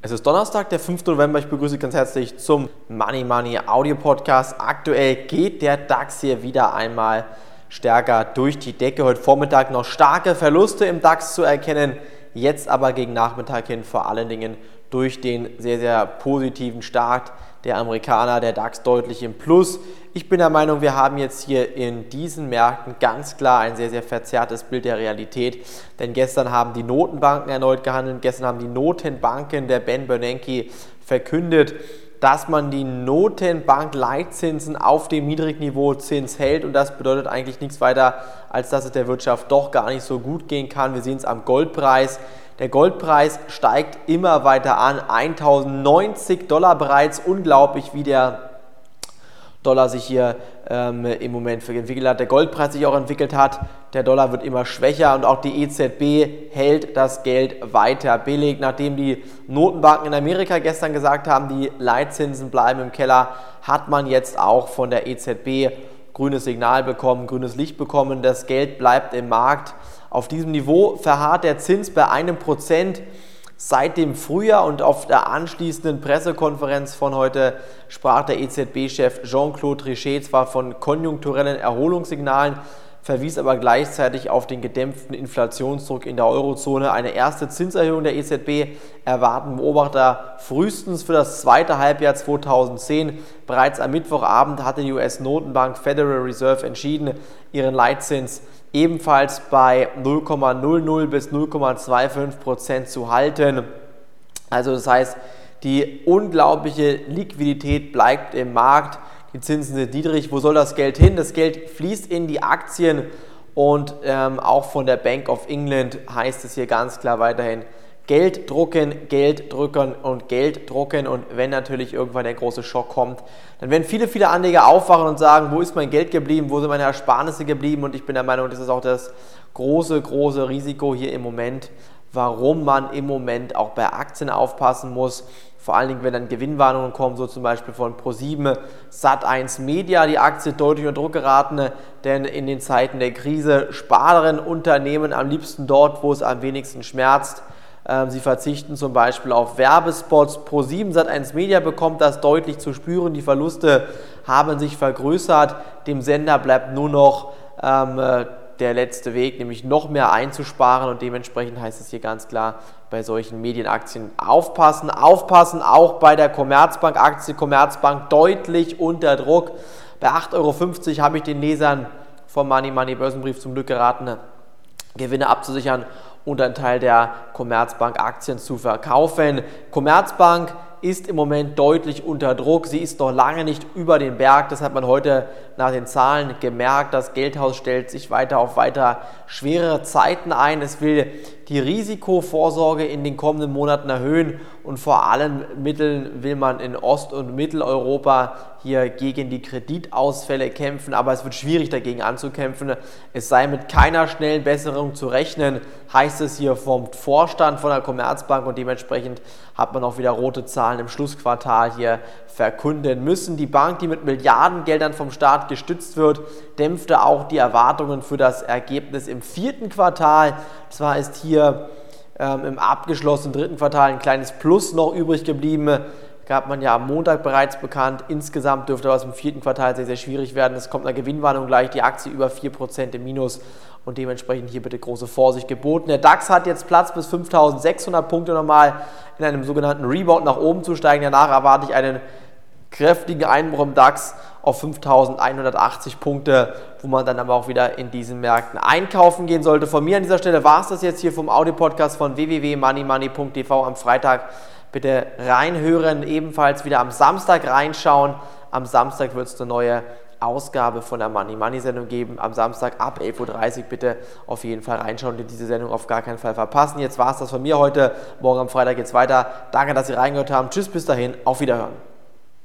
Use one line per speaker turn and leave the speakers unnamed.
Es ist Donnerstag, der 5. November. Ich begrüße Sie ganz herzlich zum Money Money Audio Podcast. Aktuell geht der DAX hier wieder einmal stärker durch die Decke. Heute Vormittag noch starke Verluste im DAX zu erkennen. Jetzt aber gegen Nachmittag hin vor allen Dingen durch den sehr, sehr positiven Start der Amerikaner, der DAX deutlich im Plus. Ich bin der Meinung, wir haben jetzt hier in diesen Märkten ganz klar ein sehr, sehr verzerrtes Bild der Realität. Denn gestern haben die Notenbanken erneut gehandelt, gestern haben die Notenbanken der Ben Bernanke verkündet, dass man die Notenbank-Leitzinsen auf dem Niedrigniveau Zins hält und das bedeutet eigentlich nichts weiter, als dass es der Wirtschaft doch gar nicht so gut gehen kann. Wir sehen es am Goldpreis. Der Goldpreis steigt immer weiter an, 1090 Dollar bereits, unglaublich, wie der Dollar sich hier ähm, im Moment entwickelt hat, der Goldpreis sich auch entwickelt hat. Der Dollar wird immer schwächer und auch die EZB hält das Geld weiter billig. Nachdem die Notenbanken in Amerika gestern gesagt haben, die Leitzinsen bleiben im Keller, hat man jetzt auch von der EZB grünes Signal bekommen, grünes Licht bekommen. Das Geld bleibt im Markt. Auf diesem Niveau verharrt der Zins bei einem Prozent seit dem Frühjahr und auf der anschließenden Pressekonferenz von heute sprach der EZB-Chef Jean-Claude Trichet zwar von konjunkturellen Erholungssignalen, verwies aber gleichzeitig auf den gedämpften Inflationsdruck in der Eurozone. Eine erste Zinserhöhung der EZB erwarten Beobachter frühestens für das zweite Halbjahr 2010. Bereits am Mittwochabend hatte die US-Notenbank Federal Reserve entschieden, ihren Leitzins ebenfalls bei 0,00 bis 0,25 Prozent zu halten. Also das heißt, die unglaubliche Liquidität bleibt im Markt. Die Zinsen sind niedrig. Wo soll das Geld hin? Das Geld fließt in die Aktien und ähm, auch von der Bank of England heißt es hier ganz klar weiterhin, Geld drucken, Geld drücken und Geld drucken. Und wenn natürlich irgendwann der große Schock kommt, dann werden viele, viele Anleger aufwachen und sagen, wo ist mein Geld geblieben, wo sind meine Ersparnisse geblieben? Und ich bin der Meinung, das ist auch das große, große Risiko hier im Moment, warum man im Moment auch bei Aktien aufpassen muss. Vor allen Dingen, wenn dann Gewinnwarnungen kommen, so zum Beispiel von Pro7, Sat1 Media, die Aktie deutlich unter Druck geraten, denn in den Zeiten der Krise sparen Unternehmen am liebsten dort, wo es am wenigsten schmerzt. Ähm, sie verzichten zum Beispiel auf Werbespots. Pro7 Sat1 Media bekommt das deutlich zu spüren. Die Verluste haben sich vergrößert. Dem Sender bleibt nur noch ähm, äh, der letzte Weg, nämlich noch mehr einzusparen. Und dementsprechend heißt es hier ganz klar, bei solchen Medienaktien aufpassen. Aufpassen auch bei der Commerzbank-Aktie. Commerzbank deutlich unter Druck. Bei 8,50 Euro habe ich den Lesern vom Money Money Börsenbrief zum Glück geraten, Gewinne abzusichern und einen Teil der Commerzbank Aktien zu verkaufen. Commerzbank ist im Moment deutlich unter Druck. Sie ist noch lange nicht über den Berg. Das hat man heute nach den Zahlen gemerkt. Das Geldhaus stellt sich weiter auf weiter schwerere Zeiten ein. Es will die Risikovorsorge in den kommenden Monaten erhöhen und vor allen Mitteln will man in Ost- und Mitteleuropa hier gegen die Kreditausfälle kämpfen, aber es wird schwierig dagegen anzukämpfen. Es sei mit keiner schnellen Besserung zu rechnen, heißt es hier vom Vorstand von der Commerzbank und dementsprechend hat man auch wieder rote Zahlen im Schlussquartal hier verkünden müssen. Die Bank, die mit Milliardengeldern vom Staat gestützt wird, dämpfte auch die Erwartungen für das Ergebnis im vierten Quartal. Zwar ist hier ähm, im abgeschlossenen dritten Quartal ein kleines Plus noch übrig geblieben. Gab man ja am Montag bereits bekannt. Insgesamt dürfte aber im vierten Quartal sehr, sehr schwierig werden. Es kommt eine Gewinnwarnung gleich, die Aktie über 4% im Minus und dementsprechend hier bitte große Vorsicht geboten. Der DAX hat jetzt Platz bis 5600 Punkte nochmal in einem sogenannten Rebound nach oben zu steigen. Danach erwarte ich einen kräftigen Einbruch im DAX auf 5180 Punkte, wo man dann aber auch wieder in diesen Märkten einkaufen gehen sollte. Von mir an dieser Stelle war es das jetzt hier vom Audio-Podcast von www.moneymoney.tv am Freitag. Bitte reinhören, ebenfalls wieder am Samstag reinschauen. Am Samstag wird es eine neue Ausgabe von der Money Money Sendung geben. Am Samstag ab 11.30 Uhr bitte auf jeden Fall reinschauen und diese Sendung auf gar keinen Fall verpassen. Jetzt war es das von mir heute. Morgen am Freitag geht es weiter. Danke, dass Sie reingehört haben. Tschüss, bis dahin. Auf Wiederhören.